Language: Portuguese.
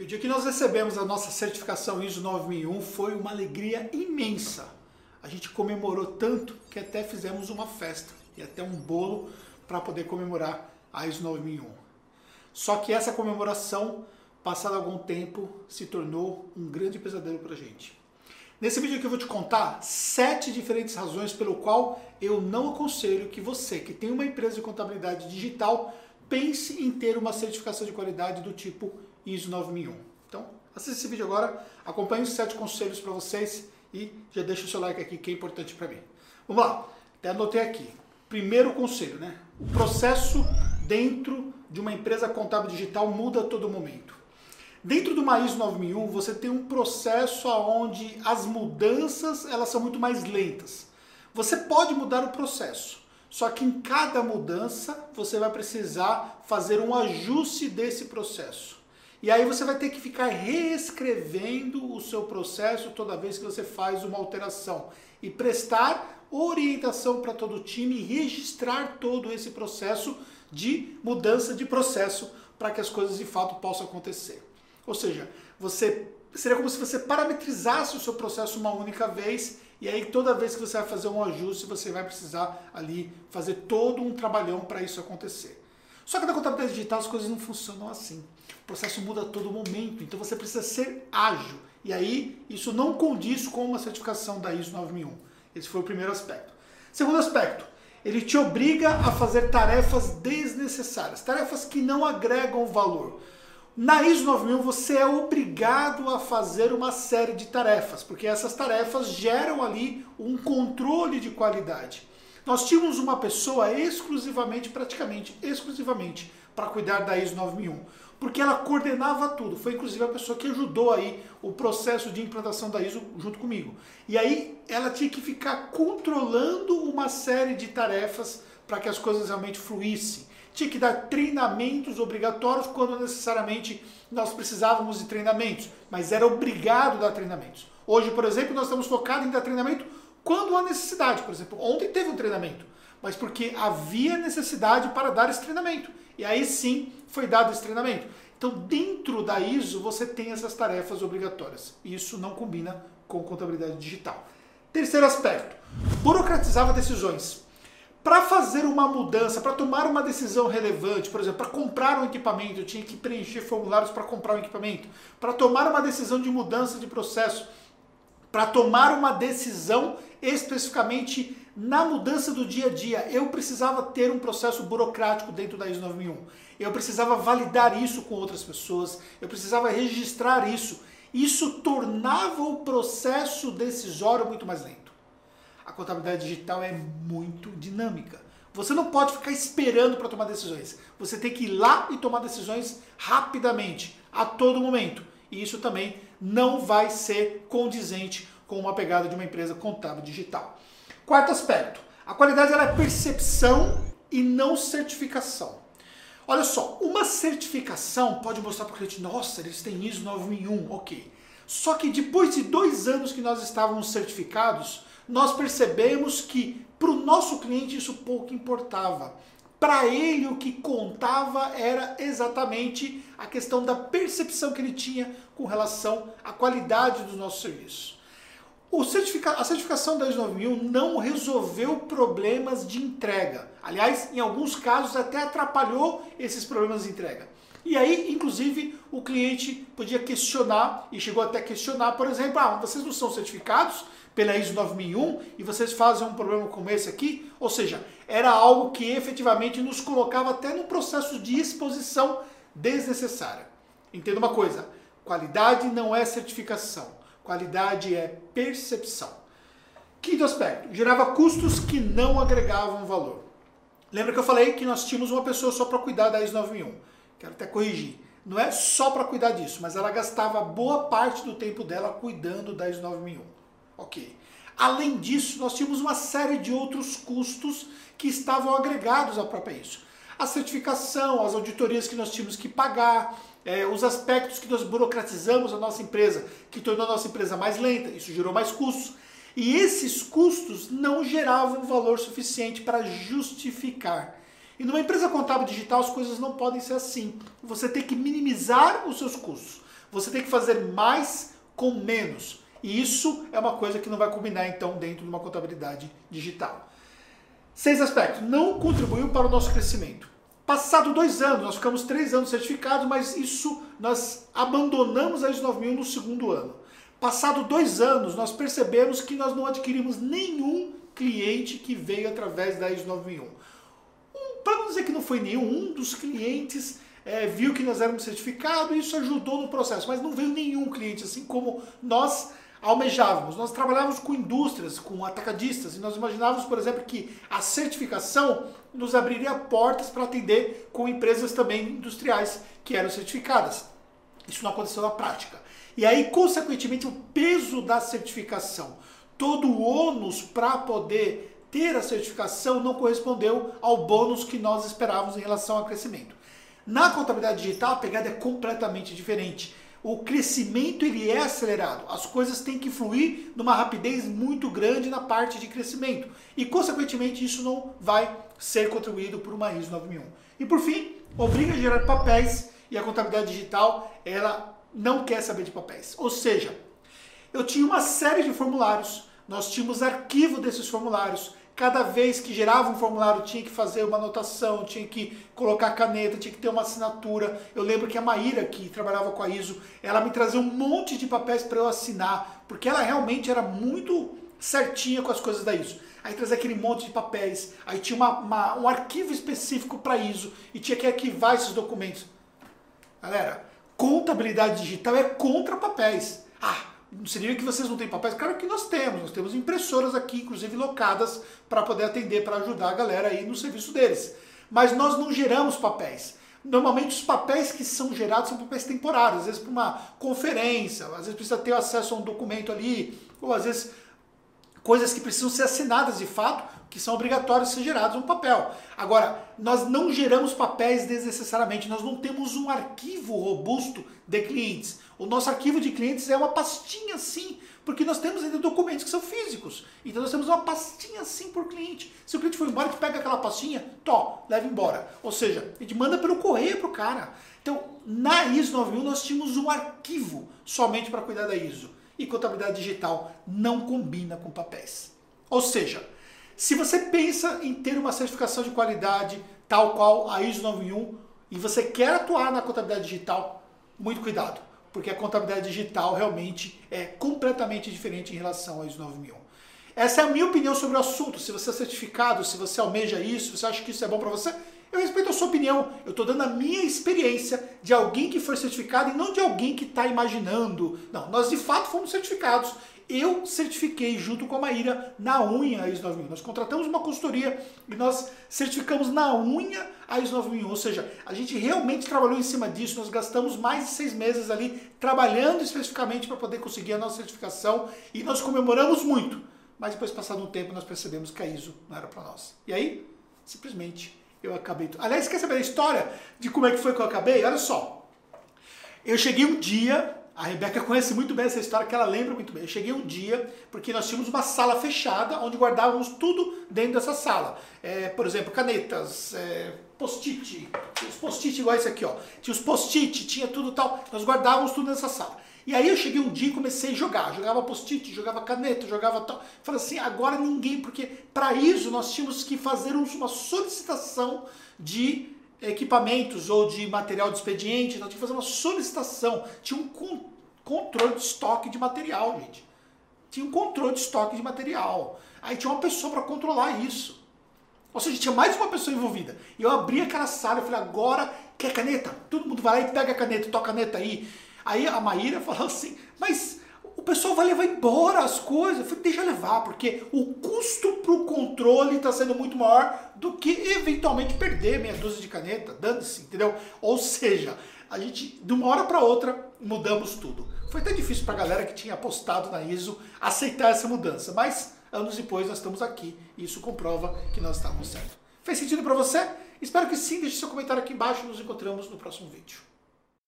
E o dia que nós recebemos a nossa certificação ISO 9001 foi uma alegria imensa. A gente comemorou tanto que até fizemos uma festa e até um bolo para poder comemorar a ISO 9001. Só que essa comemoração, passado algum tempo, se tornou um grande pesadelo para a gente. Nesse vídeo aqui eu vou te contar sete diferentes razões pelo qual eu não aconselho que você, que tem uma empresa de contabilidade digital, pense em ter uma certificação de qualidade do tipo ISO 9001. Então, assista esse vídeo agora, acompanhe os sete conselhos para vocês e já deixa o seu like aqui que é importante para mim. Vamos lá, até anotei aqui. Primeiro conselho, né? O processo dentro de uma empresa contábil digital muda a todo momento. Dentro do ISO 9001, você tem um processo onde as mudanças elas são muito mais lentas. Você pode mudar o processo, só que em cada mudança você vai precisar fazer um ajuste desse processo. E aí você vai ter que ficar reescrevendo o seu processo toda vez que você faz uma alteração e prestar orientação para todo o time e registrar todo esse processo de mudança de processo para que as coisas de fato possam acontecer. Ou seja, você seria como se você parametrizasse o seu processo uma única vez e aí toda vez que você vai fazer um ajuste, você vai precisar ali fazer todo um trabalhão para isso acontecer. Só que na contabilidade digital as coisas não funcionam assim. O processo muda a todo momento, então você precisa ser ágil. E aí isso não condiz com uma certificação da ISO 9001. Esse foi o primeiro aspecto. Segundo aspecto, ele te obriga a fazer tarefas desnecessárias, tarefas que não agregam valor. Na ISO 9001 você é obrigado a fazer uma série de tarefas, porque essas tarefas geram ali um controle de qualidade. Nós tínhamos uma pessoa exclusivamente, praticamente exclusivamente, para cuidar da ISO 9001, porque ela coordenava tudo. Foi inclusive a pessoa que ajudou aí o processo de implantação da ISO junto comigo. E aí ela tinha que ficar controlando uma série de tarefas para que as coisas realmente fluíssem. Tinha que dar treinamentos obrigatórios quando necessariamente nós precisávamos de treinamentos, mas era obrigado a dar treinamentos. Hoje, por exemplo, nós estamos focados em dar treinamento quando há necessidade. Por exemplo, ontem teve um treinamento, mas porque havia necessidade para dar esse treinamento. E aí sim foi dado esse treinamento. Então, dentro da ISO, você tem essas tarefas obrigatórias. Isso não combina com contabilidade digital. Terceiro aspecto: burocratizava decisões. Para fazer uma mudança, para tomar uma decisão relevante, por exemplo, para comprar um equipamento, eu tinha que preencher formulários para comprar um equipamento. Para tomar uma decisão de mudança de processo, para tomar uma decisão especificamente na mudança do dia a dia, eu precisava ter um processo burocrático dentro da ISO 9001. Eu precisava validar isso com outras pessoas, eu precisava registrar isso. Isso tornava o processo decisório muito mais lento. A contabilidade digital é muito dinâmica. Você não pode ficar esperando para tomar decisões. Você tem que ir lá e tomar decisões rapidamente, a todo momento. E isso também não vai ser condizente com uma pegada de uma empresa contábil digital. Quarto aspecto, a qualidade ela é percepção e não certificação. Olha só, uma certificação pode mostrar para o cliente, nossa, eles têm ISO 9001, ok. Só que depois de dois anos que nós estávamos certificados, nós percebemos que para o nosso cliente isso pouco importava. Para ele o que contava era exatamente a questão da percepção que ele tinha com relação à qualidade do nosso serviço. Certifica... a certificação da ISO 9001 não resolveu problemas de entrega. Aliás, em alguns casos até atrapalhou esses problemas de entrega. E aí, inclusive, o cliente podia questionar, e chegou até a questionar, por exemplo, ah, vocês não são certificados pela ISO 9001 e vocês fazem um problema como esse aqui? Ou seja, era algo que efetivamente nos colocava até num processo de exposição desnecessária. Entenda uma coisa, qualidade não é certificação. Qualidade é percepção. Quinto aspecto, gerava custos que não agregavam valor. Lembra que eu falei que nós tínhamos uma pessoa só para cuidar da ISO 9001? Quero até corrigir. Não é só para cuidar disso, mas ela gastava boa parte do tempo dela cuidando da ISO 9001. Ok. Além disso, nós tínhamos uma série de outros custos que estavam agregados à própria ISO. A certificação, as auditorias que nós tínhamos que pagar, é, os aspectos que nós burocratizamos a nossa empresa, que tornou a nossa empresa mais lenta, isso gerou mais custos. E esses custos não geravam valor suficiente para justificar. E numa empresa contábil digital as coisas não podem ser assim. Você tem que minimizar os seus custos. Você tem que fazer mais com menos. E isso é uma coisa que não vai combinar então dentro de uma contabilidade digital. Seis aspectos. Não contribuiu para o nosso crescimento. Passado dois anos, nós ficamos três anos certificados, mas isso nós abandonamos a ISO 9001 no segundo ano. Passado dois anos, nós percebemos que nós não adquirimos nenhum cliente que veio através da ISO 9001. Um, Para não dizer que não foi nenhum, um dos clientes é, viu que nós éramos certificados e isso ajudou no processo, mas não veio nenhum cliente, assim como nós almejávamos. Nós trabalhávamos com indústrias, com atacadistas, e nós imaginávamos, por exemplo, que a certificação nos abriria portas para atender com empresas também industriais que eram certificadas. Isso não aconteceu na prática. E aí, consequentemente, o peso da certificação, todo o ônus para poder ter a certificação não correspondeu ao bônus que nós esperávamos em relação ao crescimento. Na contabilidade digital, a pegada é completamente diferente o crescimento ele é acelerado. As coisas têm que fluir numa rapidez muito grande na parte de crescimento. E, consequentemente, isso não vai ser contribuído por uma ISO 9001. E, por fim, obriga a gerar papéis e a contabilidade digital, ela não quer saber de papéis. Ou seja, eu tinha uma série de formulários, nós tínhamos arquivo desses formulários, Cada vez que gerava um formulário tinha que fazer uma anotação, tinha que colocar caneta, tinha que ter uma assinatura. Eu lembro que a Maíra, que trabalhava com a ISO, ela me trazia um monte de papéis para eu assinar, porque ela realmente era muito certinha com as coisas da ISO. Aí trazia aquele monte de papéis, aí tinha uma, uma, um arquivo específico para ISO e tinha que arquivar esses documentos. Galera, contabilidade digital é contra papéis. Ah, Seria que vocês não têm papéis? Claro que nós temos. Nós temos impressoras aqui, inclusive locadas, para poder atender, para ajudar a galera aí no serviço deles. Mas nós não geramos papéis. Normalmente os papéis que são gerados são papéis temporários, às vezes para uma conferência, às vezes precisa ter acesso a um documento ali, ou às vezes coisas que precisam ser assinadas de fato, que são obrigatórios ser gerados no papel. Agora, nós não geramos papéis desnecessariamente, nós não temos um arquivo robusto de clientes. O nosso arquivo de clientes é uma pastinha assim, porque nós temos ainda documentos que são físicos. Então nós temos uma pastinha assim por cliente. Se o cliente for embora, a gente pega aquela pastinha, to, leva embora. Ou seja, a gente manda pelo correio para o cara. Então, na ISO 9001 nós tínhamos um arquivo somente para cuidar da ISO. E contabilidade digital não combina com papéis. Ou seja, se você pensa em ter uma certificação de qualidade tal qual a ISO 9001 e você quer atuar na contabilidade digital, muito cuidado, porque a contabilidade digital realmente é completamente diferente em relação à ISO 9001. Essa é a minha opinião sobre o assunto. Se você é certificado, se você almeja isso, se você acha que isso é bom para você, eu respeito a sua opinião. Eu estou dando a minha experiência de alguém que foi certificado e não de alguém que está imaginando. Não, nós de fato fomos certificados eu certifiquei junto com a Maíra na unha a ISO 9001. Nós contratamos uma consultoria e nós certificamos na unha a ISO 9001. Ou seja, a gente realmente trabalhou em cima disso. Nós gastamos mais de seis meses ali trabalhando especificamente para poder conseguir a nossa certificação e nós comemoramos muito. Mas depois, passado um tempo, nós percebemos que a ISO não era para nós. E aí, simplesmente, eu acabei. Aliás, quer saber a história de como é que foi que eu acabei? Olha só. Eu cheguei um dia a Rebeca conhece muito bem essa história, que ela lembra muito bem. Eu cheguei um dia, porque nós tínhamos uma sala fechada, onde guardávamos tudo dentro dessa sala. É, por exemplo, canetas, é, post-it, os post-it igual esse aqui, ó. Tinha os post-it, tinha tudo tal. Nós guardávamos tudo nessa sala. E aí eu cheguei um dia e comecei a jogar. Jogava post-it, jogava caneta, jogava tal. Falei assim, agora ninguém, porque para isso nós tínhamos que fazer uma solicitação de equipamentos ou de material de expediente, nós tínhamos que fazer uma solicitação. Tinha um controle de estoque de material, gente. Tinha um controle de estoque de material. Aí tinha uma pessoa para controlar isso. Ou seja, tinha mais uma pessoa envolvida. E eu abri aquela sala e falei, agora quer caneta? Todo mundo vai lá e pega a caneta, toca a caneta aí. Aí a Maíra falou assim, mas o pessoal vai levar embora as coisas. Eu falei, deixa levar, porque o custo para o controle está sendo muito maior do que eventualmente perder meia dúzia de caneta, dando-se, entendeu? Ou seja, a gente, de uma hora para outra, mudamos tudo. Foi até difícil para a galera que tinha apostado na ISO aceitar essa mudança, mas anos depois nós estamos aqui e isso comprova que nós estávamos certos. Fez sentido para você? Espero que sim, deixe seu comentário aqui embaixo nos encontramos no próximo vídeo.